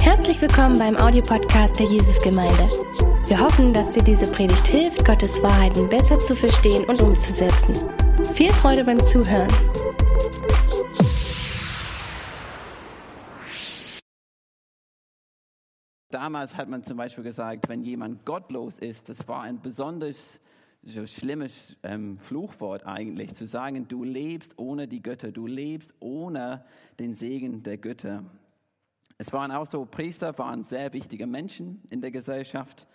Herzlich willkommen beim Audiopodcast der Jesusgemeinde. Wir hoffen, dass dir diese Predigt hilft, Gottes Wahrheiten besser zu verstehen und umzusetzen. Viel Freude beim Zuhören. Damals hat man zum Beispiel gesagt, wenn jemand gottlos ist, das war ein besonders so schlimmes ähm, Fluchwort eigentlich, zu sagen, du lebst ohne die Götter, du lebst ohne den Segen der Götter. Es waren auch so, Priester waren sehr wichtige Menschen in der Gesellschaft.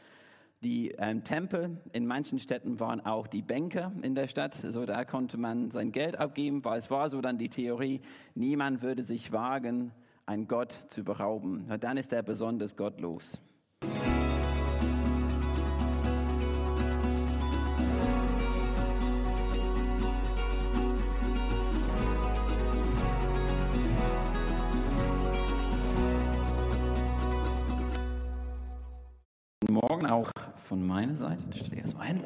Die ähm, Tempel in manchen Städten waren auch die Bänke in der Stadt. So da konnte man sein Geld abgeben, weil es war so dann die Theorie, niemand würde sich wagen, einen Gott zu berauben. Dann ist er besonders gottlos. Morgen auch von meiner Seite. Ich stelle erstmal hin.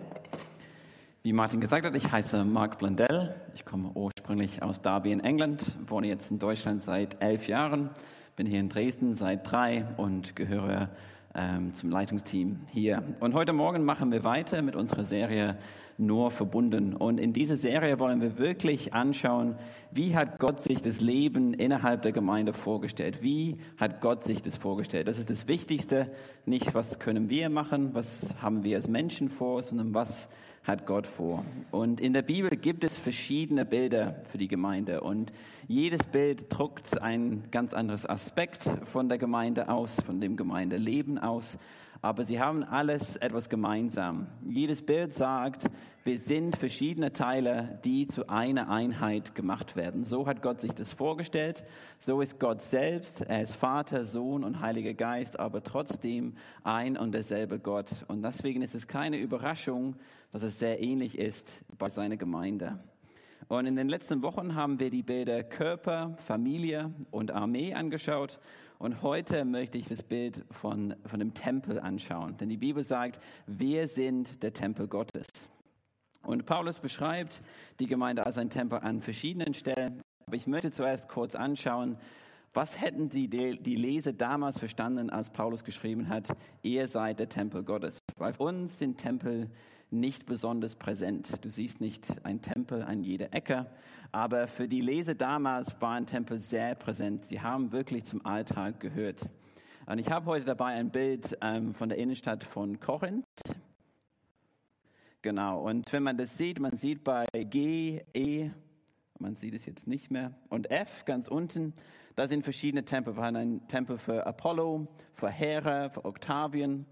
Wie Martin gesagt hat, ich heiße Mark Blundell. Ich komme ursprünglich aus Derby in England, wohne jetzt in Deutschland seit elf Jahren, bin hier in Dresden seit drei und gehöre ähm, zum Leitungsteam hier. Und heute Morgen machen wir weiter mit unserer Serie Nur verbunden. Und in dieser Serie wollen wir wirklich anschauen, wie hat Gott sich das Leben innerhalb der Gemeinde vorgestellt? Wie hat Gott sich das vorgestellt? Das ist das Wichtigste. Nicht, was können wir machen, was haben wir als Menschen vor, sondern was hat Gott vor. Und in der Bibel gibt es verschiedene Bilder für die Gemeinde und jedes Bild druckt ein ganz anderes Aspekt von der Gemeinde aus, von dem Gemeindeleben aus aber sie haben alles etwas gemeinsam. Jedes Bild sagt, wir sind verschiedene Teile, die zu einer Einheit gemacht werden. So hat Gott sich das vorgestellt. So ist Gott selbst. Er ist Vater, Sohn und Heiliger Geist, aber trotzdem ein und derselbe Gott. Und deswegen ist es keine Überraschung, dass es sehr ähnlich ist bei seiner Gemeinde. Und in den letzten Wochen haben wir die Bilder Körper, Familie und Armee angeschaut. Und heute möchte ich das Bild von, von dem Tempel anschauen. Denn die Bibel sagt, wir sind der Tempel Gottes. Und Paulus beschreibt die Gemeinde als ein Tempel an verschiedenen Stellen. Aber ich möchte zuerst kurz anschauen, was hätten die, die Leser damals verstanden, als Paulus geschrieben hat, ihr seid der Tempel Gottes. Weil für uns sind Tempel nicht besonders präsent. Du siehst nicht ein Tempel an jeder Ecke, aber für die Leser damals war ein Tempel sehr präsent. Sie haben wirklich zum Alltag gehört. Und ich habe heute dabei ein Bild ähm, von der Innenstadt von Korinth. Genau, und wenn man das sieht, man sieht bei G, E, man sieht es jetzt nicht mehr, und F ganz unten, da sind verschiedene Tempel. Wir haben einen Tempel für Apollo, für Hera, für Octavian.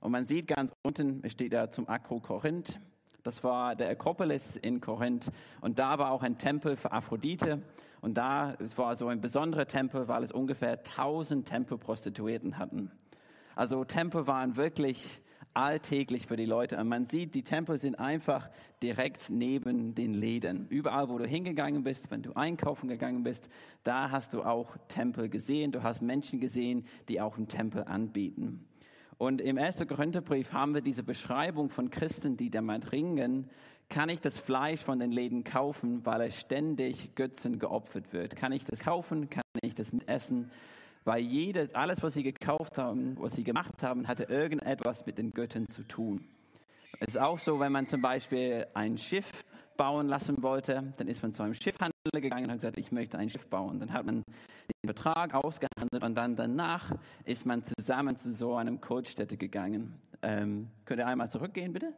Und man sieht ganz unten, es steht da zum Akro Korinth. Das war der Akropolis in Korinth. Und da war auch ein Tempel für Aphrodite. Und da war so ein besonderer Tempel, weil es ungefähr 1000 Tempelprostituierten hatten. Also Tempel waren wirklich alltäglich für die Leute. Und man sieht, die Tempel sind einfach direkt neben den Läden. Überall, wo du hingegangen bist, wenn du einkaufen gegangen bist, da hast du auch Tempel gesehen. Du hast Menschen gesehen, die auch einen Tempel anbieten. Und im 1. Korintherbrief haben wir diese Beschreibung von Christen, die damit ringen, kann ich das Fleisch von den Läden kaufen, weil es ständig Götzen geopfert wird? Kann ich das kaufen? Kann ich das essen? Weil jedes, alles, was sie gekauft haben, was sie gemacht haben, hatte irgendetwas mit den Göttern zu tun. Es ist auch so, wenn man zum Beispiel ein Schiff bauen lassen wollte, dann ist man zu einem Schiffhandel gegangen und hat gesagt, ich möchte ein Schiff bauen. Dann hat man den Vertrag ausgehandelt und dann danach ist man zusammen zu so einem Coachstätte gegangen. Ähm, könnt ihr einmal zurückgehen, bitte?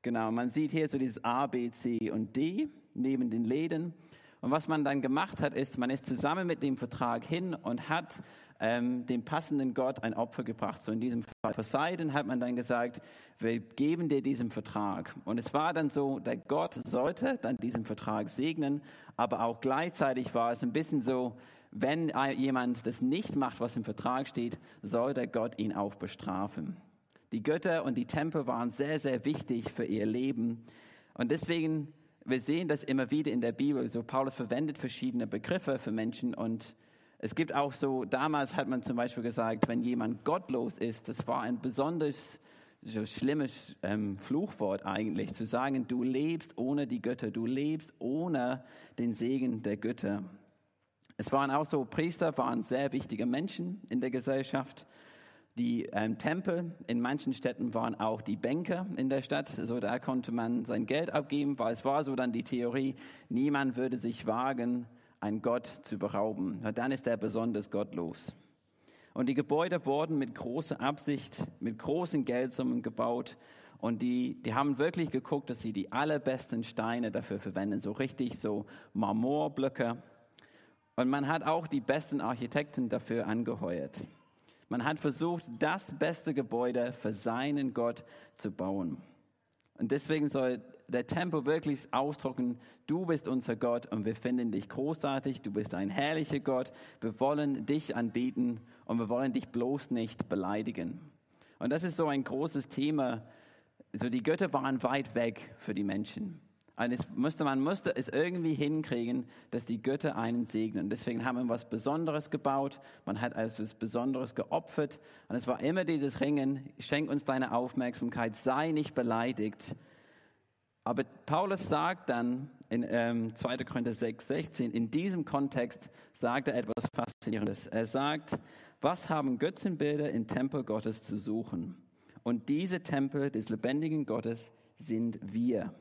Genau, man sieht hier so dieses A, B, C und D neben den Läden. Und was man dann gemacht hat, ist, man ist zusammen mit dem Vertrag hin und hat ähm, dem passenden Gott ein Opfer gebracht. So in diesem Fall Poseidon hat man dann gesagt, wir geben dir diesen Vertrag. Und es war dann so, der Gott sollte dann diesen Vertrag segnen, aber auch gleichzeitig war es ein bisschen so, wenn jemand das nicht macht, was im Vertrag steht, soll der Gott ihn auch bestrafen. Die Götter und die Tempel waren sehr, sehr wichtig für ihr Leben. Und deswegen wir sehen das immer wieder in der Bibel. So Paulus verwendet verschiedene Begriffe für Menschen und es gibt auch so, damals hat man zum Beispiel gesagt, wenn jemand gottlos ist, das war ein besonders so schlimmes ähm, Fluchwort eigentlich, zu sagen, du lebst ohne die Götter, du lebst ohne den Segen der Götter. Es waren auch so, Priester waren sehr wichtige Menschen in der Gesellschaft. Die ähm, Tempel in manchen Städten waren auch die Bänke in der Stadt, so da konnte man sein Geld abgeben, weil es war so dann die Theorie, niemand würde sich wagen, einen Gott zu berauben. Na, dann ist er besonders gottlos. Und die Gebäude wurden mit großer Absicht, mit großen Geldsummen gebaut. Und die, die haben wirklich geguckt, dass sie die allerbesten Steine dafür verwenden, so richtig so Marmorblöcke. Und man hat auch die besten Architekten dafür angeheuert. Man hat versucht, das beste Gebäude für seinen Gott zu bauen. Und deswegen soll der Tempel wirklich ausdrücken, du bist unser Gott und wir finden dich großartig, du bist ein herrlicher Gott, wir wollen dich anbieten und wir wollen dich bloß nicht beleidigen. Und das ist so ein großes Thema. So die Götter waren weit weg für die Menschen. Und es musste, man musste es irgendwie hinkriegen, dass die Götter einen segnen. Deswegen haben wir was Besonderes gebaut. Man hat etwas Besonderes geopfert. Und es war immer dieses Ringen, schenk uns deine Aufmerksamkeit, sei nicht beleidigt. Aber Paulus sagt dann in ähm, 2. Korinther 6, 16, in diesem Kontext sagt er etwas Faszinierendes. Er sagt, was haben Götzenbilder im Tempel Gottes zu suchen? Und diese Tempel des lebendigen Gottes sind wir.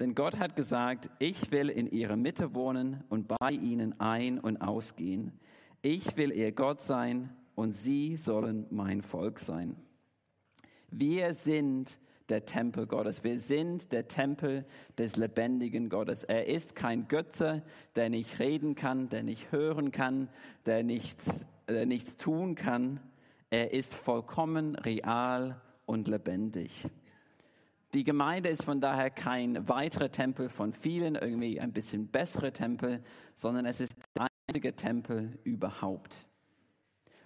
Denn Gott hat gesagt, ich will in ihrer Mitte wohnen und bei ihnen ein- und ausgehen. Ich will ihr Gott sein und sie sollen mein Volk sein. Wir sind der Tempel Gottes. Wir sind der Tempel des lebendigen Gottes. Er ist kein Götze, der nicht reden kann, der nicht hören kann, der nichts, der nichts tun kann. Er ist vollkommen real und lebendig. Die Gemeinde ist von daher kein weiterer Tempel von vielen, irgendwie ein bisschen bessere Tempel, sondern es ist der einzige Tempel überhaupt.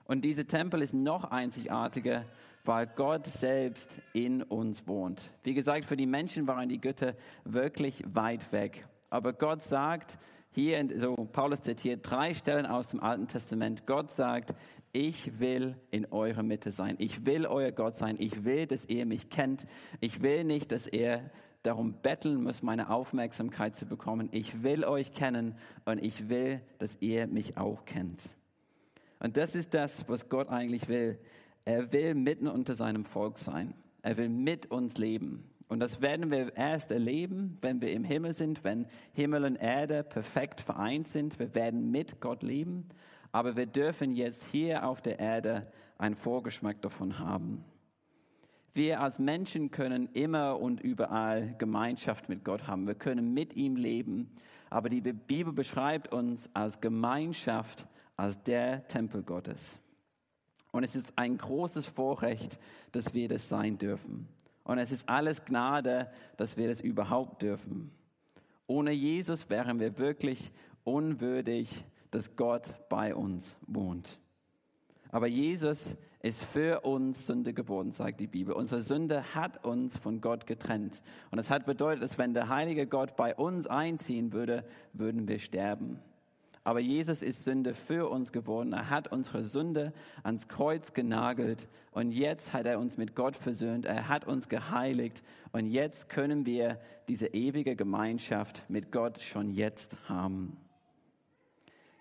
Und dieser Tempel ist noch einzigartiger, weil Gott selbst in uns wohnt. Wie gesagt, für die Menschen waren die Götter wirklich weit weg. Aber Gott sagt, hier, so Paulus zitiert drei Stellen aus dem Alten Testament, Gott sagt, ich will in eurer Mitte sein. Ich will euer Gott sein. Ich will, dass ihr mich kennt. Ich will nicht, dass ihr darum betteln muss, meine Aufmerksamkeit zu bekommen. Ich will euch kennen und ich will, dass ihr mich auch kennt. Und das ist das, was Gott eigentlich will. Er will mitten unter seinem Volk sein. Er will mit uns leben. Und das werden wir erst erleben, wenn wir im Himmel sind, wenn Himmel und Erde perfekt vereint sind. Wir werden mit Gott leben aber wir dürfen jetzt hier auf der Erde einen Vorgeschmack davon haben. Wir als Menschen können immer und überall Gemeinschaft mit Gott haben. Wir können mit ihm leben. Aber die Bibel beschreibt uns als Gemeinschaft, als der Tempel Gottes. Und es ist ein großes Vorrecht, dass wir das sein dürfen. Und es ist alles Gnade, dass wir das überhaupt dürfen. Ohne Jesus wären wir wirklich unwürdig, dass Gott bei uns wohnt. Aber Jesus ist für uns Sünde geworden, sagt die Bibel. Unsere Sünde hat uns von Gott getrennt. Und das hat bedeutet, dass wenn der heilige Gott bei uns einziehen würde, würden wir sterben. Aber Jesus ist Sünde für uns geworden. Er hat unsere Sünde ans Kreuz genagelt und jetzt hat er uns mit Gott versöhnt. Er hat uns geheiligt und jetzt können wir diese ewige Gemeinschaft mit Gott schon jetzt haben.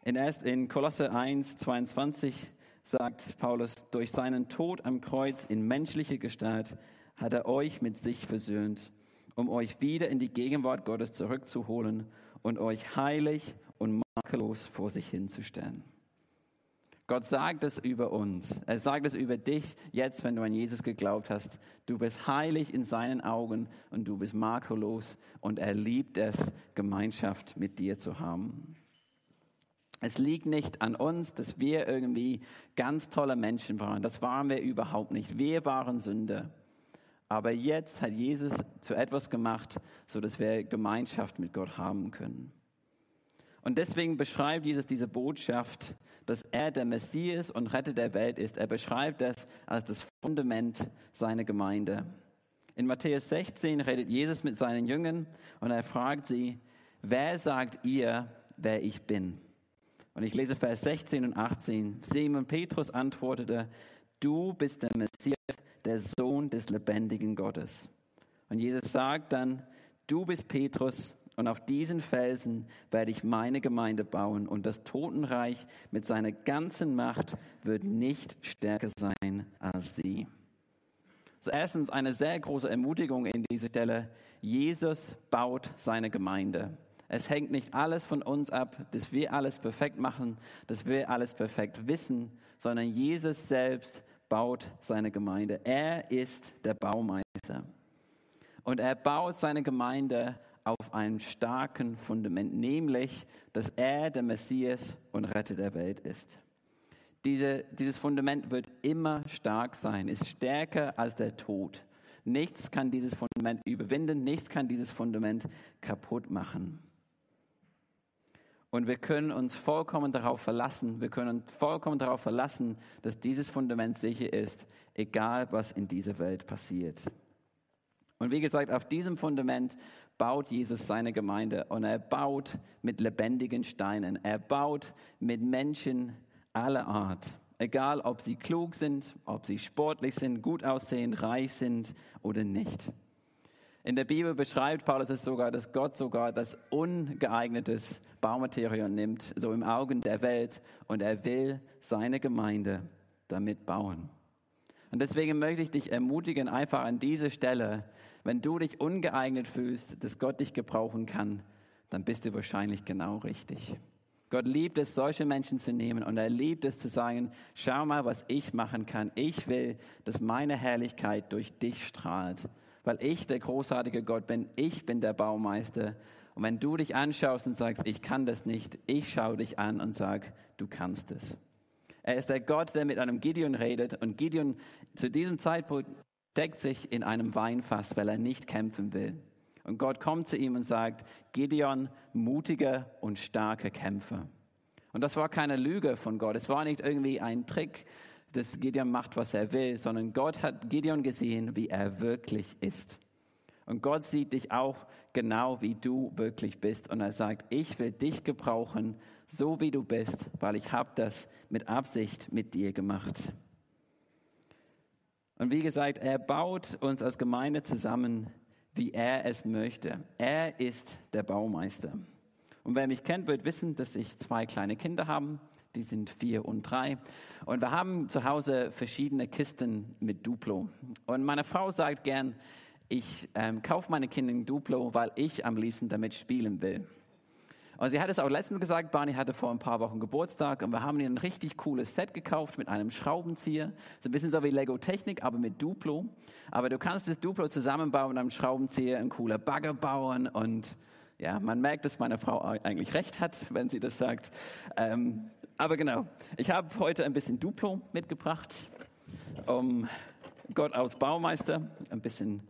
In, Kolosse 1, 22 sagt Paulus, durch seinen Tod am Kreuz in menschlicher Gestalt hat er euch mit sich versöhnt, um euch wieder in die Gegenwart Gottes zurückzuholen und euch heilig makellos vor sich hinzustellen. Gott sagt es über uns. Er sagt es über dich jetzt, wenn du an Jesus geglaubt hast. Du bist heilig in seinen Augen und du bist makellos und er liebt es, Gemeinschaft mit dir zu haben. Es liegt nicht an uns, dass wir irgendwie ganz tolle Menschen waren. Das waren wir überhaupt nicht. Wir waren Sünder. Aber jetzt hat Jesus zu etwas gemacht, so dass wir Gemeinschaft mit Gott haben können. Und deswegen beschreibt Jesus diese Botschaft, dass er der Messias und Retter der Welt ist. Er beschreibt das als das Fundament seiner Gemeinde. In Matthäus 16 redet Jesus mit seinen Jüngern und er fragt sie, wer sagt ihr, wer ich bin? Und ich lese Vers 16 und 18. Simon Petrus antwortete, du bist der Messias, der Sohn des lebendigen Gottes. Und Jesus sagt dann, du bist Petrus Und auf diesen Felsen werde ich meine Gemeinde bauen und das Totenreich mit seiner ganzen Macht wird nicht stärker sein als sie. So erstens eine sehr große Ermutigung in dieser Stelle. Jesus baut seine Gemeinde. Es hängt nicht alles von uns ab, dass wir alles perfekt machen, dass wir alles perfekt wissen, sondern Jesus selbst baut seine Gemeinde. Er ist der Baumeister. Und er baut seine Gemeinde auf einem starken Fundament, nämlich, dass er der Messias und Retter der Welt ist. Diese, dieses Fundament wird immer stark sein, ist stärker als der Tod. Nichts kann dieses Fundament überwinden, nichts kann dieses Fundament kaputt machen. Und wir können uns vollkommen darauf verlassen, wir können uns vollkommen darauf verlassen, dass dieses Fundament sicher ist, egal was in dieser Welt passiert. Und wie gesagt, auf diesem Fundament baut Jesus seine Gemeinde und er baut mit lebendigen Steinen. Er baut mit Menschen aller Art. Egal, ob sie klug sind, ob sie sportlich sind, gut aussehen, reich sind oder nicht. In der Bibel beschreibt Paulus es sogar, dass Gott sogar das ungeeignetes Baumaterial nimmt, so im Augen der Welt, und er will seine Gemeinde damit bauen. Und deswegen möchte ich dich ermutigen, einfach an dieser Stelle wenn du dich ungeeignet fühlst, dass Gott dich gebrauchen kann, dann bist du wahrscheinlich genau richtig. Gott liebt es, solche Menschen zu nehmen und er liebt es zu sagen, schau mal, was ich machen kann. Ich will, dass meine Herrlichkeit durch dich strahlt, weil ich der großartige Gott bin. Ich bin der Baumeister. Und wenn du dich anschaust und sagst, ich kann das nicht, ich schaue dich an und sage, du kannst es. Er ist der Gott, der mit einem Gideon redet und Gideon zu diesem Zeitpunkt steckt sich in einem Weinfass, weil er nicht kämpfen will. Und Gott kommt zu ihm und sagt, Gideon, mutiger und starker Kämpfer. Und das war keine Lüge von Gott. Es war nicht irgendwie ein Trick, dass Gideon macht, was er will, sondern Gott hat Gideon gesehen, wie er wirklich ist. Und Gott sieht dich auch genau, wie du wirklich bist. Und er sagt, ich will dich gebrauchen, so wie du bist, weil ich habe das mit Absicht mit dir gemacht. Und wie gesagt, er baut uns als Gemeinde zusammen, wie er es möchte. Er ist der Baumeister. Und wer mich kennt, wird wissen, dass ich zwei kleine Kinder habe. Die sind vier und drei. Und wir haben zu Hause verschiedene Kisten mit Duplo. Und meine Frau sagt gern, ich ähm, kaufe meine Kinder Duplo, weil ich am liebsten damit spielen will. Und sie hat es auch letztens gesagt, Barney hatte vor ein paar Wochen Geburtstag und wir haben ihr ein richtig cooles Set gekauft mit einem Schraubenzieher. So ein bisschen so wie Lego Technik, aber mit Duplo. Aber du kannst das Duplo zusammenbauen mit einem Schraubenzieher, ein cooler Bagger bauen und ja, man merkt, dass meine Frau eigentlich recht hat, wenn sie das sagt. Ähm, aber genau, ich habe heute ein bisschen Duplo mitgebracht, um Gott als Baumeister ein bisschen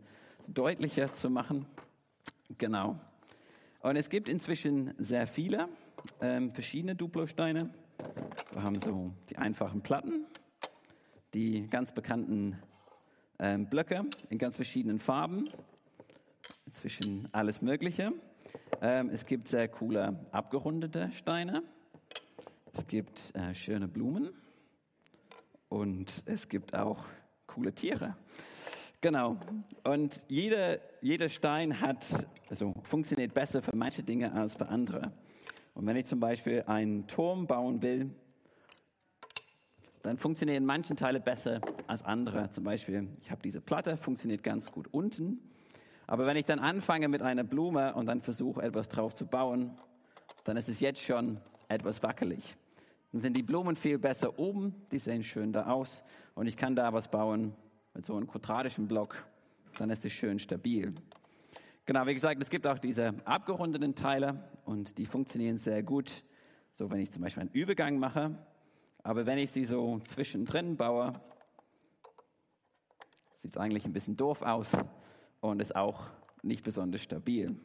deutlicher zu machen. Genau. Und es gibt inzwischen sehr viele ähm, verschiedene Duplo-Steine. Wir haben so die einfachen Platten, die ganz bekannten ähm, Blöcke in ganz verschiedenen Farben, inzwischen alles Mögliche. Ähm, es gibt sehr coole abgerundete Steine. Es gibt äh, schöne Blumen und es gibt auch coole Tiere. Genau. Und jeder, jeder Stein hat, also funktioniert besser für manche Dinge als für andere. Und wenn ich zum Beispiel einen Turm bauen will, dann funktionieren manche Teile besser als andere. Zum Beispiel, ich habe diese Platte, funktioniert ganz gut unten. Aber wenn ich dann anfange mit einer Blume und dann versuche, etwas drauf zu bauen, dann ist es jetzt schon etwas wackelig. Dann sind die Blumen viel besser oben, die sehen schön da aus und ich kann da was bauen, mit so einem quadratischen Block, dann ist es schön stabil. Genau, wie gesagt, es gibt auch diese abgerundeten Teile und die funktionieren sehr gut. So, wenn ich zum Beispiel einen Übergang mache, aber wenn ich sie so zwischendrin baue, sieht es eigentlich ein bisschen doof aus und ist auch nicht besonders stabil.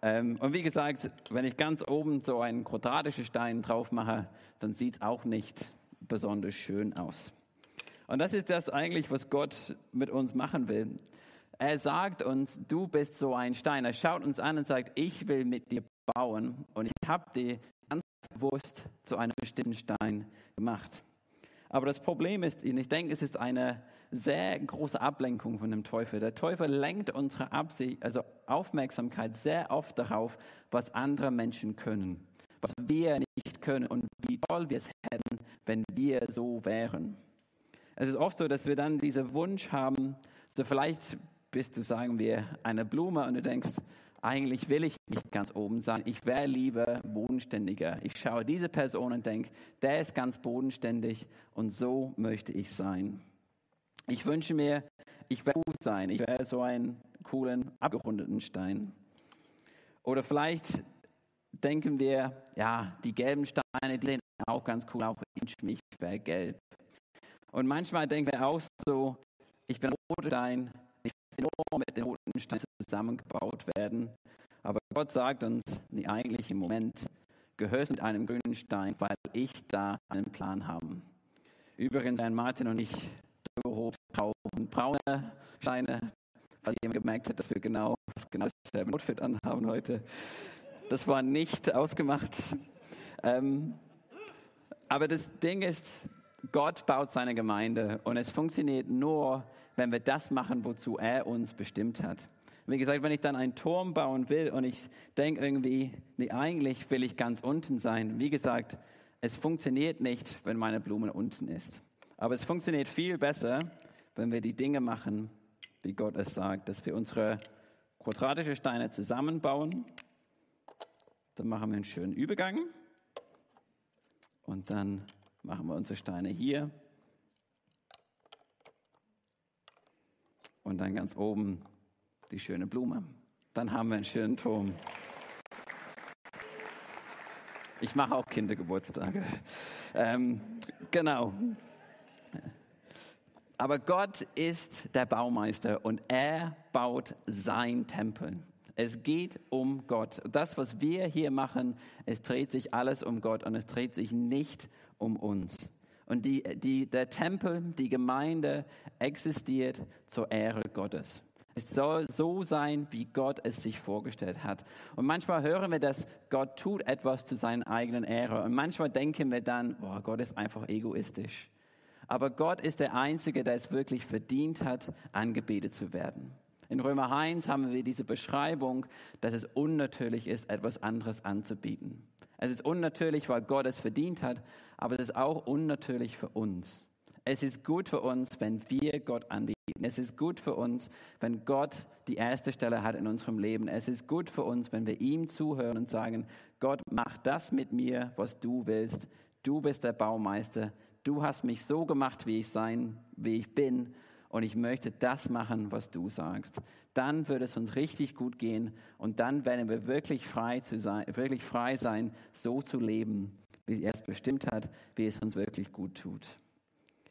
Ähm, und wie gesagt, wenn ich ganz oben so einen quadratischen Stein drauf mache, dann sieht es auch nicht besonders schön aus. Und das ist das eigentlich, was Gott mit uns machen will. Er sagt uns, du bist so ein Stein. Er schaut uns an und sagt, ich will mit dir bauen und ich habe dir ganz bewusst zu einem bestimmten Stein gemacht. Aber das Problem ist, und ich denke, es ist eine sehr große Ablenkung von dem Teufel. Der Teufel lenkt unsere Absicht, also Aufmerksamkeit sehr oft darauf, was andere Menschen können, was wir nicht können und wie toll wir es hätten, wenn wir so wären. Es ist oft so, dass wir dann diesen Wunsch haben, so vielleicht bist du, sagen wir, eine Blume und du denkst, eigentlich will ich nicht ganz oben sein. Ich wäre lieber bodenständiger. Ich schaue diese Person und denke, der ist ganz bodenständig und so möchte ich sein. Ich wünsche mir, ich wäre gut sein. Ich wäre so einen coolen, abgerundeten Stein. Oder vielleicht denken wir, ja, die gelben Steine, die sehen auch ganz cool aus. Ich wünsche mich, ich wäre gelb. Und manchmal denken wir auch so, ich bin ein roter Stein, nur mit den roten Steinen zusammengebaut werden. Aber Gott sagt uns, nee, eigentlich im Moment gehörst mit einem grünen Stein, weil ich da einen Plan habe. Übrigens, Herrn Martin und ich, grau und braune Steine, weil jemand gemerkt hat, dass wir genau das genau dasselbe Outfit anhaben heute. Das war nicht ausgemacht. Ähm, aber das Ding ist, Gott baut seine Gemeinde und es funktioniert nur, wenn wir das machen, wozu er uns bestimmt hat. Wie gesagt, wenn ich dann einen Turm bauen will und ich denke irgendwie, nee, eigentlich will ich ganz unten sein. Wie gesagt, es funktioniert nicht, wenn meine Blume unten ist. Aber es funktioniert viel besser, wenn wir die Dinge machen, wie Gott es sagt, dass wir unsere quadratische Steine zusammenbauen. Dann machen wir einen schönen Übergang und dann machen wir unsere Steine hier. Und dann ganz oben die schöne Blume. Dann haben wir einen schönen Turm. Ich mache auch Kindergeburtstage. Ähm, genau. Aber Gott ist der Baumeister und er baut sein Tempel. Es geht um Gott. Das, was wir hier machen, es dreht sich alles um Gott und es dreht sich nicht um uns. Und die, die, der Tempel, die Gemeinde existiert zur Ehre Gottes. Es soll so sein, wie Gott es sich vorgestellt hat. Und manchmal hören wir, dass Gott tut etwas zu seiner eigenen Ehre. Und manchmal denken wir dann, boah, Gott ist einfach egoistisch. Aber Gott ist der Einzige, der es wirklich verdient hat, angebetet zu werden. In Römer 1 haben wir diese Beschreibung, dass es unnatürlich ist, etwas anderes anzubieten. Es ist unnatürlich, weil Gott es verdient hat, aber es ist auch unnatürlich für uns. Es ist gut für uns, wenn wir Gott anbieten. Es ist gut für uns, wenn Gott die erste Stelle hat in unserem Leben. Es ist gut für uns, wenn wir ihm zuhören und sagen, Gott, mach das mit mir, was du willst. Du bist der Baumeister. Du hast mich so gemacht, wie ich sein, wie ich bin und ich möchte das machen, was du sagst. Dann wird es uns richtig gut gehen und dann werden wir wirklich frei, zu sein, wirklich frei sein, so zu leben, wie er es bestimmt hat, wie es uns wirklich gut tut.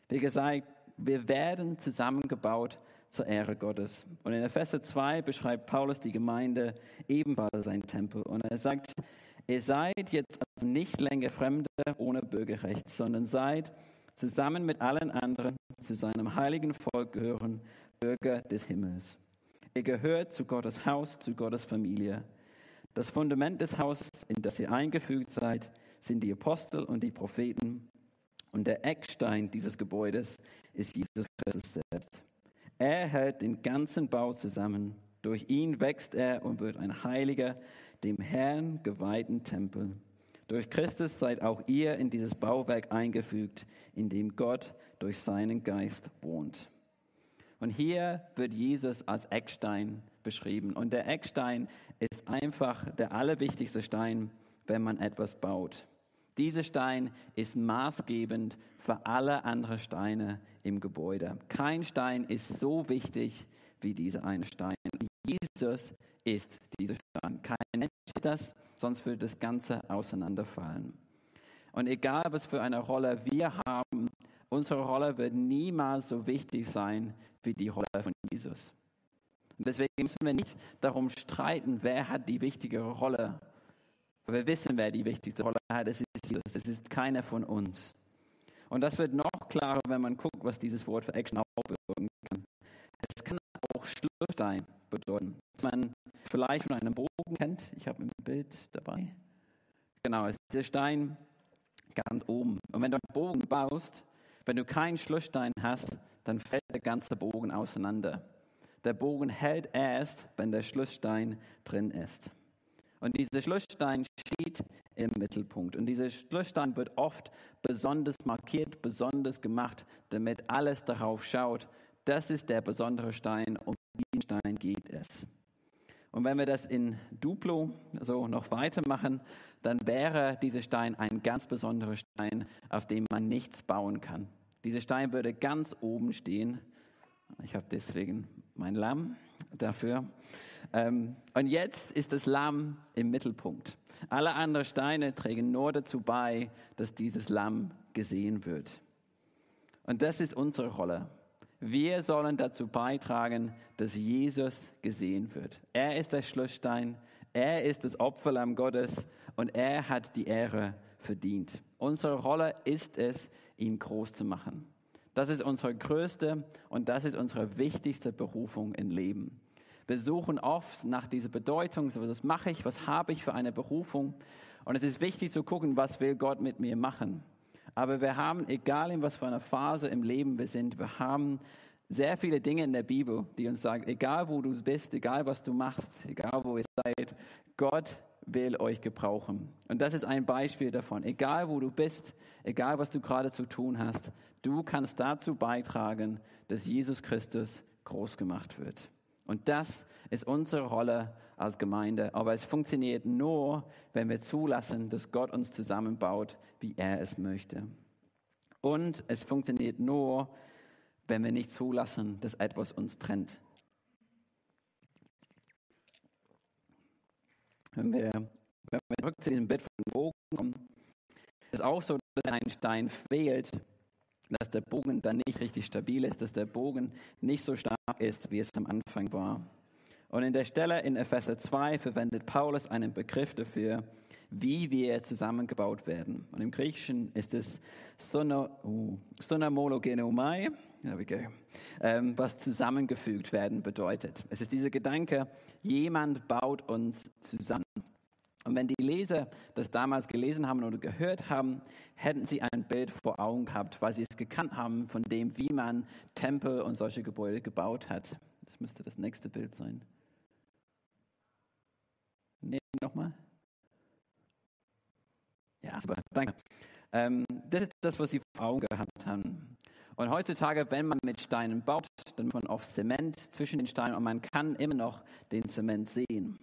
Wie gesagt, wir werden zusammengebaut zur Ehre Gottes. Und in Epheser 2 beschreibt Paulus die Gemeinde ebenfalls sein Tempel. Und er sagt, ihr seid jetzt also nicht länger Fremde ohne Bürgerrecht, sondern seid zusammen mit allen anderen zu seinem heiligen Volk gehören, Bürger des Himmels. Ihr gehört zu Gottes Haus, zu Gottes Familie. Das Fundament des Hauses, in das ihr eingefügt seid, sind die Apostel und die Propheten. Und der Eckstein dieses Gebäudes ist Jesus Christus selbst. Er hält den ganzen Bau zusammen. Durch ihn wächst er und wird ein heiliger, dem Herrn geweihten Tempel. Durch Christus seid auch ihr in dieses Bauwerk eingefügt, in dem Gott durch seinen Geist wohnt. Und hier wird Jesus als Eckstein beschrieben. Und der Eckstein ist einfach der allerwichtigste Stein, wenn man etwas baut. Dieser Stein ist maßgebend für alle anderen Steine im Gebäude. Kein Stein ist so wichtig wie dieser eine Stein. Jesus ist dieser Stein. Kein Mensch ist das, sonst würde das Ganze auseinanderfallen. Und egal, was für eine Rolle wir haben, unsere Rolle wird niemals so wichtig sein wie die Rolle von Jesus. Und deswegen müssen wir nicht darum streiten, wer hat die wichtigere Rolle. Wir wissen, wer die wichtigste Rolle hat. Es ist Jesus. Es ist keiner von uns. Und das wird noch klarer, wenn man guckt, was dieses Wort für Action auch bewirken kann. Es kann auch Schlussstein bedeuten. Was man vielleicht von einem Bogen kennt. Ich habe ein Bild dabei. Genau, es ist der Stein ganz oben. Und wenn du einen Bogen baust, Wenn du keinen Schlussstein hast, dann fällt der ganze Bogen auseinander. Der Bogen hält erst, wenn der Schlussstein drin ist. Und dieser Schlussstein steht im Mittelpunkt. Und dieser Schlussstein wird oft besonders markiert, besonders gemacht, damit alles darauf schaut. Das ist der besondere Stein, um diesen Stein geht es. Und wenn wir das in Duplo so noch weitermachen, dann wäre dieser Stein ein ganz besonderer Stein, auf dem man nichts bauen kann. Dieser Stein würde ganz oben stehen. Ich habe deswegen mein Lamm dafür. Ähm, und jetzt ist das Lamm im Mittelpunkt. Alle anderen Steine tragen nur dazu bei, dass dieses Lamm gesehen wird. Und das ist unsere Rolle. Wir sollen dazu beitragen, dass Jesus gesehen wird. Er ist der Schlussstein, er ist das Opferlamm Gottes und er hat die Ehre verdient. Unsere Rolle ist es, ihn groß zu machen. Das ist unsere größte und das ist unsere wichtigste Berufung im Leben. Wir suchen oft nach dieser Bedeutung, was mache ich, was habe ich für eine Berufung. Und es ist wichtig zu gucken, was will Gott mit mir machen. Aber wir haben, egal in was für einer Phase im Leben wir sind, wir haben sehr viele Dinge in der Bibel, die uns sagen, egal wo du bist, egal was du machst, egal wo ihr seid, Gott will euch gebrauchen. Und das ist ein Beispiel davon. Egal wo du bist, egal was du gerade zu tun hast, du kannst dazu beitragen, dass Jesus Christus groß gemacht wird. Und das ist unsere Rolle als Gemeinde. Aber es funktioniert nur, wenn wir zulassen, dass Gott uns zusammenbaut, wie er es möchte. Und es funktioniert nur, wenn wir nicht zulassen, dass etwas uns trennt. Wenn wir, wenn wir zurück zu diesem Bild von Bogen kommen, ist auch so, dass ein Stein fehlt, dass der Bogen dann nicht richtig stabil ist, dass der Bogen nicht so stark ist, wie es am Anfang war. Und in der Stelle in Epheser 2 verwendet Paulus einen Begriff dafür, wie wir zusammengebaut werden. Und im Griechischen ist es Sonamologenomai, ähm, was zusammengefügt werden bedeutet. Es ist dieser Gedanke, jemand baut uns zusammen. Und wenn die Leser das damals gelesen haben oder gehört haben, hätten sie ein Bild vor Augen gehabt, weil sie es gekannt haben von dem, wie man Tempel und solche Gebäude gebaut hat. Das müsste das nächste Bild sein. Nochmal. Ja, super, danke. Ähm, das ist das, was sie vor Augen gehabt haben. Und heutzutage, wenn man mit Steinen baut, dann muss man oft Zement zwischen den Steinen und man kann immer noch den Zement sehen.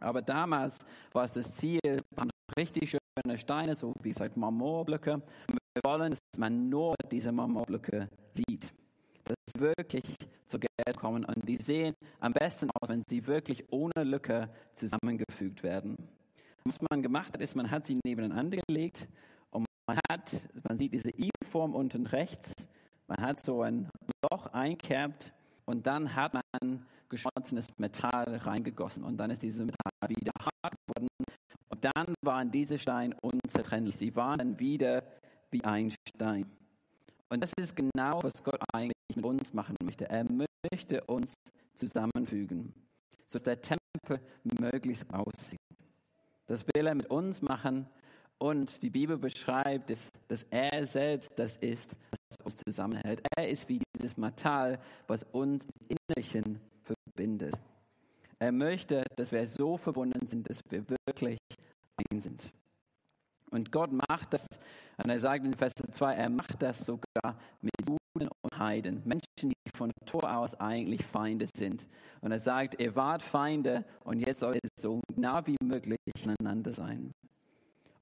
Aber damals war es das Ziel, man richtig schöne Steine, so wie sagt Marmorblöcke. Wir wollen, dass man nur diese Marmorblöcke sieht. Sie wirklich zur Geld kommen und die sehen am besten aus, wenn sie wirklich ohne Lücke zusammengefügt werden. Was man gemacht hat, ist, man hat sie nebeneinander gelegt und man hat, man sieht diese I-Form unten rechts, man hat so ein Loch einkerbt und dann hat man geschmolzenes Metall reingegossen und dann ist dieses Metall wieder hart geworden und dann waren diese Steine unzertrennlich. Sie waren dann wieder wie ein Stein. Und das ist genau, was Gott eigentlich mit uns machen möchte. Er möchte uns zusammenfügen, sodass der Tempel möglichst aussieht. Das will er mit uns machen und die Bibel beschreibt, dass, dass er selbst das ist, was uns zusammenhält. Er ist wie dieses Metall, was uns im Innerlichen verbindet. Er möchte, dass wir so verbunden sind, dass wir wirklich ein sind. Und Gott macht das, und er sagt in Vers 2, er macht das sogar mit Heiden, Menschen, die von Tor aus eigentlich Feinde sind. Und er sagt, ihr wart Feinde und jetzt soll es so nah wie möglich aneinander sein.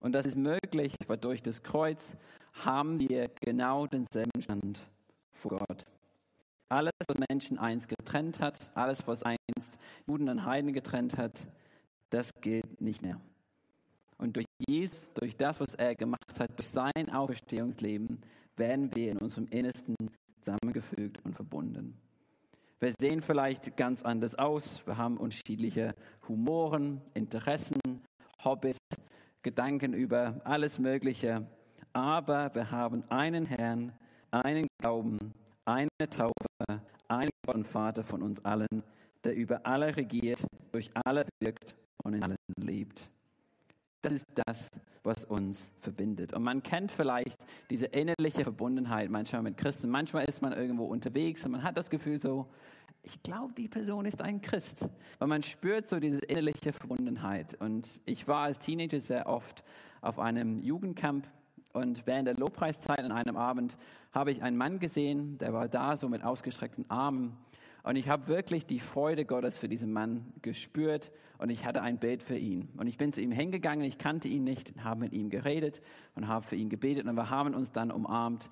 Und das ist möglich, weil durch das Kreuz haben wir genau denselben Stand vor Gott. Alles, was Menschen einst getrennt hat, alles, was einst Juden und Heiden getrennt hat, das gilt nicht mehr. Und durch Jesus, durch das, was er gemacht hat, durch sein Auferstehungsleben, werden wir in unserem Innersten zusammengefügt und verbunden. Wir sehen vielleicht ganz anders aus. Wir haben unterschiedliche Humoren, Interessen, Hobbys, Gedanken über alles Mögliche. Aber wir haben einen Herrn, einen Glauben, eine Taufe, einen Gott und Vater von uns allen, der über alle regiert, durch alle wirkt und in allen lebt. Das ist das, was uns verbindet. Und man kennt vielleicht diese innerliche Verbundenheit manchmal mit Christen. Manchmal ist man irgendwo unterwegs und man hat das Gefühl so, ich glaube, die Person ist ein Christ. Weil man spürt so diese innerliche Verbundenheit. Und ich war als Teenager sehr oft auf einem Jugendcamp und während der Lobpreiszeit an einem Abend habe ich einen Mann gesehen, der war da so mit ausgestreckten Armen und ich habe wirklich die Freude Gottes für diesen Mann gespürt und ich hatte ein Bild für ihn. Und ich bin zu ihm hingegangen, ich kannte ihn nicht, habe mit ihm geredet und habe für ihn gebetet und wir haben uns dann umarmt.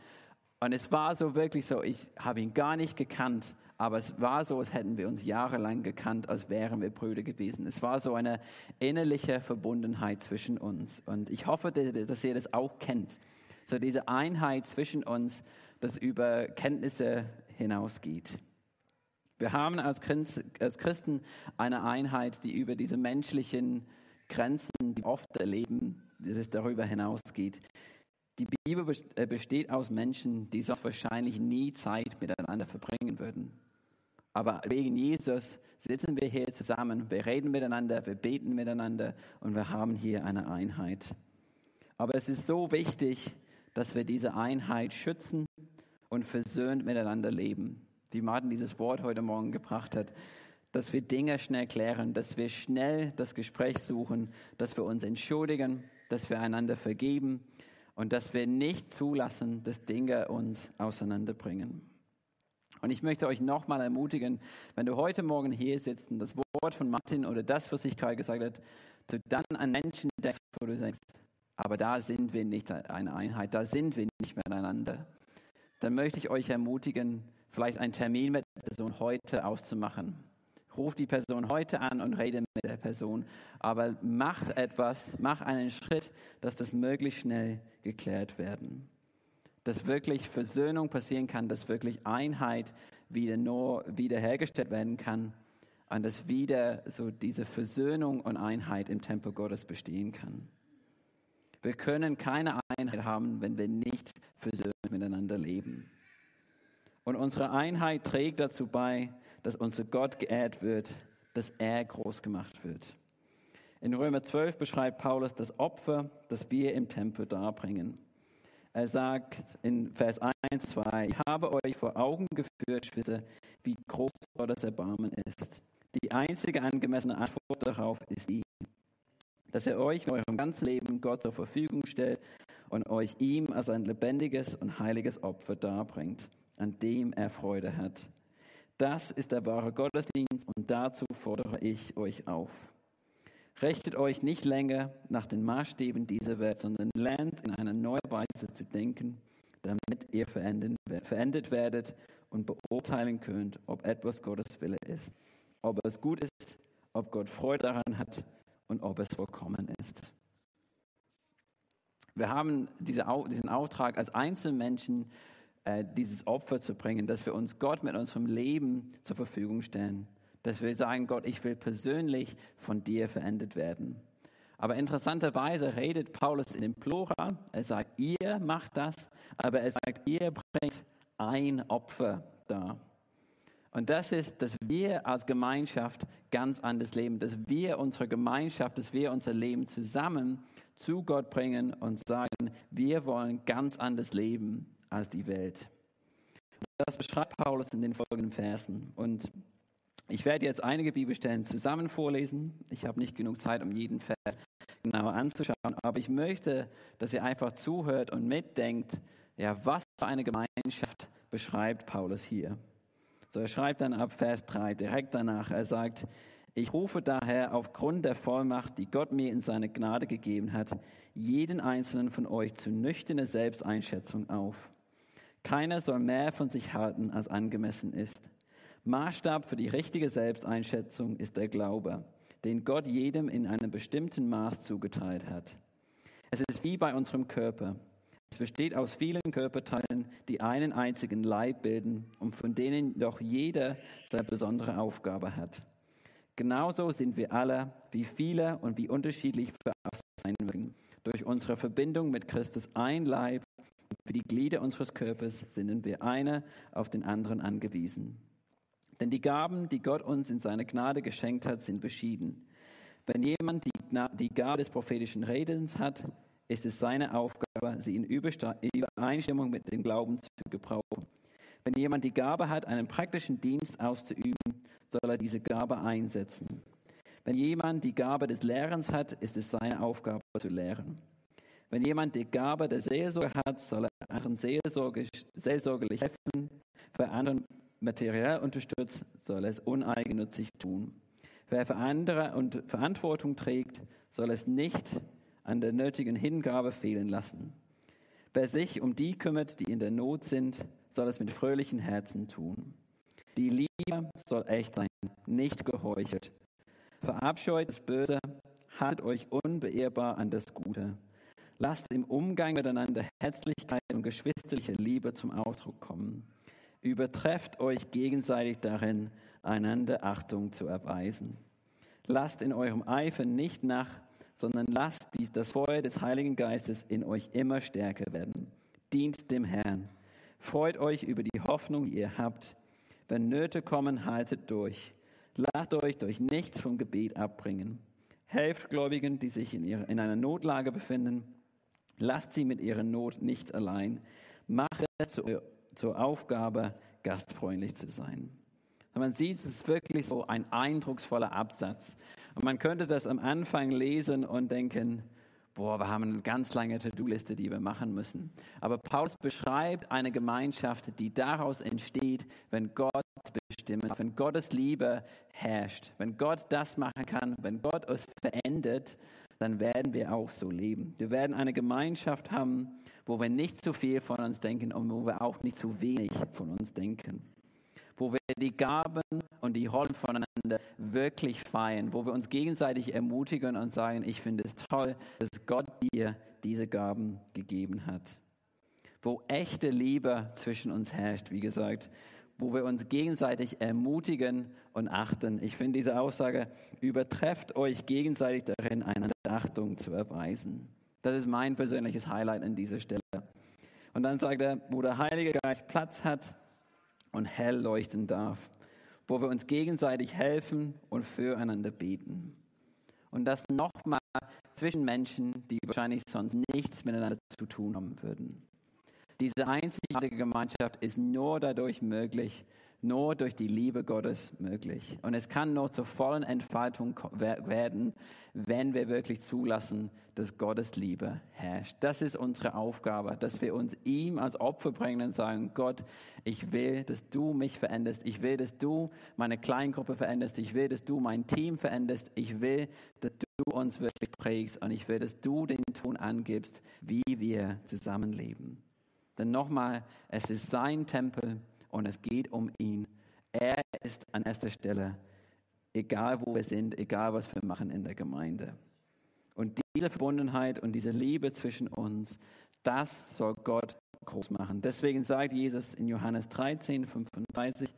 Und es war so wirklich so, ich habe ihn gar nicht gekannt, aber es war so, als hätten wir uns jahrelang gekannt, als wären wir Brüder gewesen. Es war so eine innerliche Verbundenheit zwischen uns. Und ich hoffe, dass ihr das auch kennt. So diese Einheit zwischen uns, das über Kenntnisse hinausgeht. Wir haben als Christen eine Einheit, die über diese menschlichen Grenzen, die wir oft erleben, dass es darüber hinausgeht. Die Bibel äh, besteht aus Menschen, die sonst wahrscheinlich nie Zeit miteinander verbringen würden. Aber wegen Jesus sitzen wir hier zusammen, wir reden miteinander, wir beten miteinander und wir haben hier eine Einheit. Aber es ist so wichtig, dass wir diese Einheit schützen und versöhnt miteinander leben wie Martin dieses Wort heute Morgen gebracht hat, dass wir Dinge schnell klären, dass wir schnell das Gespräch suchen, dass wir uns entschuldigen, dass wir einander vergeben und dass wir nicht zulassen, dass Dinge uns auseinanderbringen. Und ich möchte euch nochmal ermutigen, wenn du heute Morgen hier sitzt und das Wort von Martin oder das, was ich gerade gesagt habe, du dann an Menschen denkst, wo du denkst, aber da sind wir nicht eine Einheit, da sind wir nicht miteinander, dann möchte ich euch ermutigen, vielleicht einen Termin mit der Person heute auszumachen. Ruf die Person heute an und rede mit der Person. Aber mach etwas, mach einen Schritt, dass das möglichst schnell geklärt werden. Dass wirklich Versöhnung passieren kann, dass wirklich Einheit wieder nur wiederhergestellt werden kann und dass wieder so diese Versöhnung und Einheit im Tempel Gottes bestehen kann. Wir können keine Einheit haben, wenn wir nicht versöhnt miteinander leben. Und unsere Einheit trägt dazu bei, dass unser Gott geehrt wird, dass er groß gemacht wird. In Römer 12 beschreibt Paulus das Opfer, das wir im Tempel darbringen. Er sagt in Vers 1, 2, ich habe euch vor Augen geführt, Schwester, wie groß Gottes Erbarmen ist. Die einzige angemessene Antwort darauf ist die, dass er euch in eurem ganzen Leben Gott zur Verfügung stellt und euch ihm als ein lebendiges und heiliges Opfer darbringt an dem er Freude hat. Das ist der wahre Gottesdienst und dazu fordere ich euch auf. Rechtet euch nicht länger nach den Maßstäben dieser Welt, sondern lernt in einer neuen Weise zu denken, damit ihr verändert werdet und beurteilen könnt, ob etwas Gottes Wille ist, ob es gut ist, ob Gott Freude daran hat und ob es vollkommen ist. Wir haben diesen Auftrag als Einzelmenschen dieses Opfer zu bringen, dass wir uns Gott mit unserem Leben zur Verfügung stellen. Dass wir sagen, Gott, ich will persönlich von dir verändert werden. Aber interessanterweise redet Paulus in dem Plural. Er sagt, ihr macht das, aber er sagt, ihr bringt ein Opfer dar. Und das ist, dass wir als Gemeinschaft ganz anders leben, dass wir unsere Gemeinschaft, dass wir unser Leben zusammen zu Gott bringen und sagen, wir wollen ganz anders leben als die Welt. Das beschreibt Paulus in den folgenden Versen. Und ich werde jetzt einige Bibelstellen zusammen vorlesen. Ich habe nicht genug Zeit, um jeden Vers genauer anzuschauen, aber ich möchte, dass ihr einfach zuhört und mitdenkt, ja, was für eine Gemeinschaft beschreibt Paulus hier. So, er schreibt dann ab Vers 3 direkt danach, er sagt, ich rufe daher aufgrund der Vollmacht, die Gott mir in seine Gnade gegeben hat, jeden einzelnen von euch zu nüchterner Selbsteinschätzung auf. Keiner soll mehr von sich halten, als angemessen ist. Maßstab für die richtige Selbsteinschätzung ist der Glaube, den Gott jedem in einem bestimmten Maß zugeteilt hat. Es ist wie bei unserem Körper. Es besteht aus vielen Körperteilen, die einen einzigen Leib bilden und von denen doch jeder seine besondere Aufgabe hat. Genauso sind wir alle, wie viele und wie unterschiedlich wir sein mögen, durch unsere Verbindung mit Christus ein Leib für die Glieder unseres Körpers sind wir einer auf den anderen angewiesen. Denn die Gaben, die Gott uns in seiner Gnade geschenkt hat, sind verschieden. Wenn jemand die, die Gabe des prophetischen Redens hat, ist es seine Aufgabe, sie in Übereinstimmung mit dem Glauben zu gebrauchen. Wenn jemand die Gabe hat, einen praktischen Dienst auszuüben, soll er diese Gabe einsetzen. Wenn jemand die Gabe des Lehrens hat, ist es seine Aufgabe zu lehren. Wenn jemand die Gabe der Seelsorge hat, soll er anderen seelsorglich, seelsorgerlich helfen. Wer anderen materiell unterstützt, soll es uneigennützig tun. Wer für andere und Verantwortung trägt, soll es nicht an der nötigen Hingabe fehlen lassen. Wer sich um die kümmert, die in der Not sind, soll es mit fröhlichen Herzen tun. Die Liebe soll echt sein, nicht geheuchelt. Verabscheut das Böse, haltet euch unbeehrbar an das Gute. Lasst im Umgang miteinander Herzlichkeit und geschwisterliche Liebe zum Ausdruck kommen. Übertrefft euch gegenseitig darin, einander Achtung zu erweisen. Lasst in eurem Eifer nicht nach, sondern lasst das Feuer des Heiligen Geistes in euch immer stärker werden. Dient dem Herrn. Freut euch über die Hoffnung, die ihr habt. Wenn Nöte kommen, haltet durch. Lasst euch durch nichts vom Gebet abbringen. Helft Gläubigen, die sich in, ihrer, in einer Notlage befinden. Lasst sie mit ihrer Not nicht allein. Macht es zur, zur Aufgabe, gastfreundlich zu sein. Und man sieht, es ist wirklich so ein eindrucksvoller Absatz. Und man könnte das am Anfang lesen und denken, boah, wir haben eine ganz lange To-Do-Liste, die wir machen müssen. Aber Paulus beschreibt eine Gemeinschaft, die daraus entsteht, wenn Gott bestimmt, wenn Gottes Liebe herrscht, wenn Gott das machen kann, wenn Gott es verändert, dann werden wir auch so leben. Wir werden eine Gemeinschaft haben, wo wir nicht zu viel von uns denken und wo wir auch nicht zu wenig von uns denken. Wo wir die Gaben und die Rollen voneinander wirklich feiern, wo wir uns gegenseitig ermutigen und sagen, ich finde es toll, dass Gott dir diese Gaben gegeben hat. Wo echte Liebe zwischen uns herrscht, wie gesagt, wo wir uns gegenseitig ermutigen und achten. Ich finde diese Aussage, übertrefft euch gegenseitig darin, einander Achtung zu erweisen. Das ist mein persönliches Highlight an dieser Stelle. Und dann sagt er, wo der Heilige Geist Platz hat und hell leuchten darf, wo wir uns gegenseitig helfen und füreinander beten. Und das nochmal zwischen Menschen, die wahrscheinlich sonst nichts miteinander zu tun haben würden. Diese einzigartige Gemeinschaft ist nur dadurch möglich, nur durch die Liebe Gottes möglich. Und es kann nur zur vollen Entfaltung werden, wenn wir wirklich zulassen, dass Gottes Liebe herrscht. Das ist unsere Aufgabe, dass wir uns ihm als Opfer bringen und sagen, Gott, ich will, dass du mich veränderst. Ich will, dass du meine Kleingruppe veränderst. Ich will, dass du mein Team veränderst. Ich will, dass du uns wirklich prägst. Und ich will, dass du den Ton angibst, wie wir zusammenleben. Denn nochmal, es ist sein Tempel und es geht um ihn. Er ist an erster Stelle, egal wo wir sind, egal was wir machen in der Gemeinde. Und diese Verbundenheit und diese Liebe zwischen uns, das soll Gott groß machen. Deswegen sagt Jesus in Johannes 13, 35,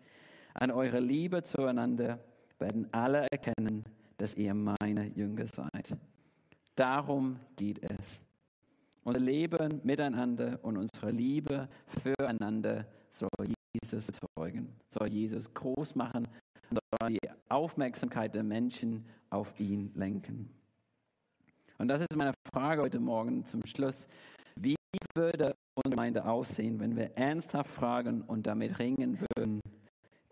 an eurer Liebe zueinander werden alle erkennen, dass ihr meine Jünger seid. Darum geht es. Unser Leben miteinander und unsere Liebe füreinander soll Jesus zeugen, soll Jesus groß machen soll die Aufmerksamkeit der Menschen auf ihn lenken. Und das ist meine Frage heute Morgen zum Schluss. Wie würde unsere Gemeinde aussehen, wenn wir ernsthaft fragen und damit ringen würden,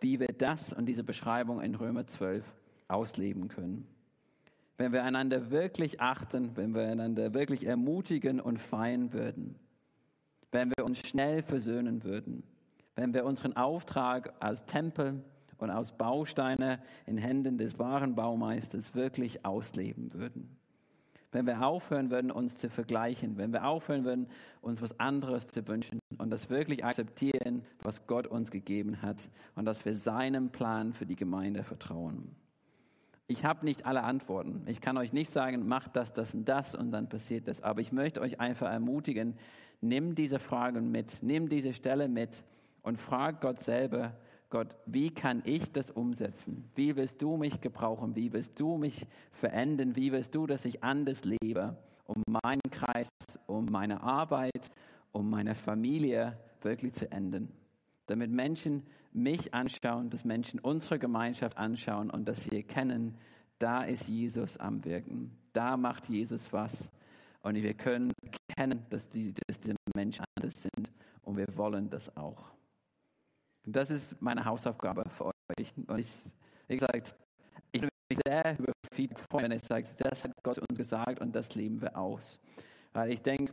wie wir das und diese Beschreibung in Römer 12 ausleben können? Wenn wir einander wirklich achten, wenn wir einander wirklich ermutigen und feiern würden, wenn wir uns schnell versöhnen würden, wenn wir unseren Auftrag als Tempel und als Bausteine in Händen des wahren Baumeisters wirklich ausleben würden. Wenn wir aufhören würden, uns zu vergleichen, wenn wir aufhören würden, uns was anderes zu wünschen und das wirklich akzeptieren, was Gott uns gegeben hat und dass wir seinem Plan für die Gemeinde vertrauen ich habe nicht alle Antworten. Ich kann euch nicht sagen, macht das, das und das und dann passiert das. Aber ich möchte euch einfach ermutigen, nimm diese Fragen mit, nimm diese Stelle mit und frag Gott selber, Gott, wie kann ich das umsetzen? Wie willst du mich gebrauchen? Wie willst du mich verändern? Wie willst du, dass ich anders lebe, um meinen Kreis, um meine Arbeit, um meine Familie wirklich zu ändern? Damit Menschen mich anschauen, dass Menschen unsere Gemeinschaft anschauen und dass sie erkennen, Da ist Jesus am Wirken. Da macht Jesus was. Und wir können erkennen, dass, die, dass diese Menschen anders sind. Und wir wollen das auch. Und das ist meine Hausaufgabe für euch. Und ich, wie gesagt, ich bin mich sehr über Feedback freuen, wenn ihr sagt, das hat Gott uns gesagt und das leben wir aus. Weil ich denke,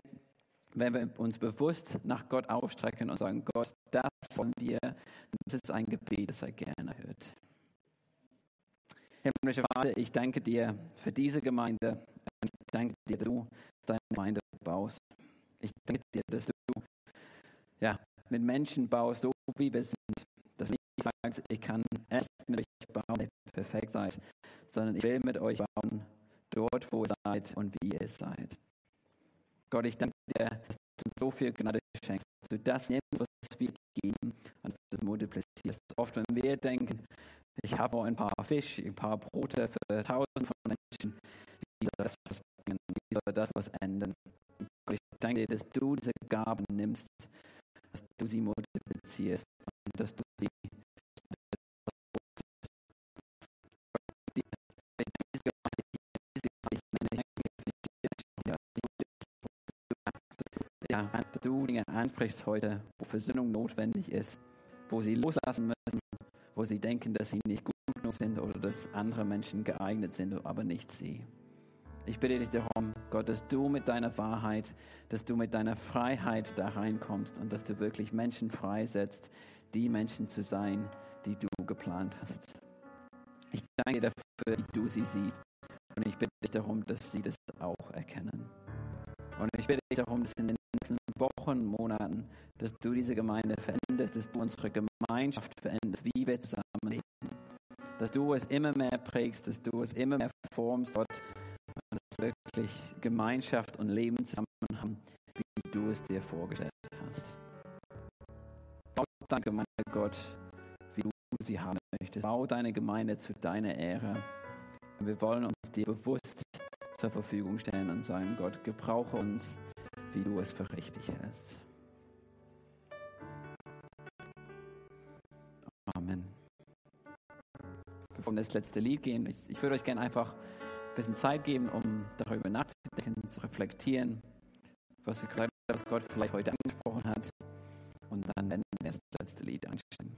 wenn wir uns bewusst nach Gott ausstrecken und sagen, Gott, das wollen wir, das ist ein Gebet, das er gerne hört. Himmlischer Vater, ich danke dir für diese Gemeinde. Ich danke dir, dass du deine Gemeinde baust. Ich danke dir, dass du ja, mit Menschen baust, so wie wir sind. Dass nicht sagst, ich kann erst mit euch bauen, wenn ihr perfekt seid, sondern ich will mit euch bauen, dort, wo ihr seid und wie ihr seid. Gott, ich danke dir, dass du so viel Gnade schenkst, dass du das nimmst, was wir geben, und du multiplizierst. Oft, wenn wir denken, ich habe ein paar Fisch, ein paar Brote für tausend von Menschen, wie soll das was bringen, wie soll das was ändern? Gott, ich danke dir, dass du diese Gaben nimmst, dass du sie multiplizierst und dass du ja, du Dinge ansprichst heute, wo Versöhnung notwendig ist, wo sie loslassen müssen, wo sie denken, dass sie nicht gut genug sind oder dass andere Menschen geeignet sind, aber nicht sie. Ich bitte dich darum, Gott, dass du mit deiner Wahrheit, dass du mit deiner Freiheit da reinkommst und dass du wirklich Menschen freisetzt, die Menschen zu sein, die du geplant hast. Ich danke dir dafür, wie du sie siehst. Und ich bitte dich darum, dass sie das auch erkennen. Und ich bitte dich darum, dass in den nächsten Wochen, Monaten, dass du diese Gemeinde veränderst, dass du unsere Gemeinschaft veränderst, wie wir zusammenleben. Dass du es immer mehr prägst, dass du es immer mehr formst, Gott, und dass wirklich Gemeinschaft und Leben zusammen haben, wie du es dir vorgestellt hast. Bau deine Gemeinde, Gott, wie du sie haben möchtest. Bau deine Gemeinde zu deiner Ehre. Und wir wollen uns dir bewusst zur Verfügung stellen und sagen, Gott, gebrauche uns, wie du es für richtig hältst. Amen. Bevor wir das letzte Lied gehen, ich, ich würde euch gerne einfach ein bisschen Zeit geben, um darüber nachzudenken, zu reflektieren, was, was Gott vielleicht heute angesprochen hat. Und dann werden wir das letzte Lied anstimmen.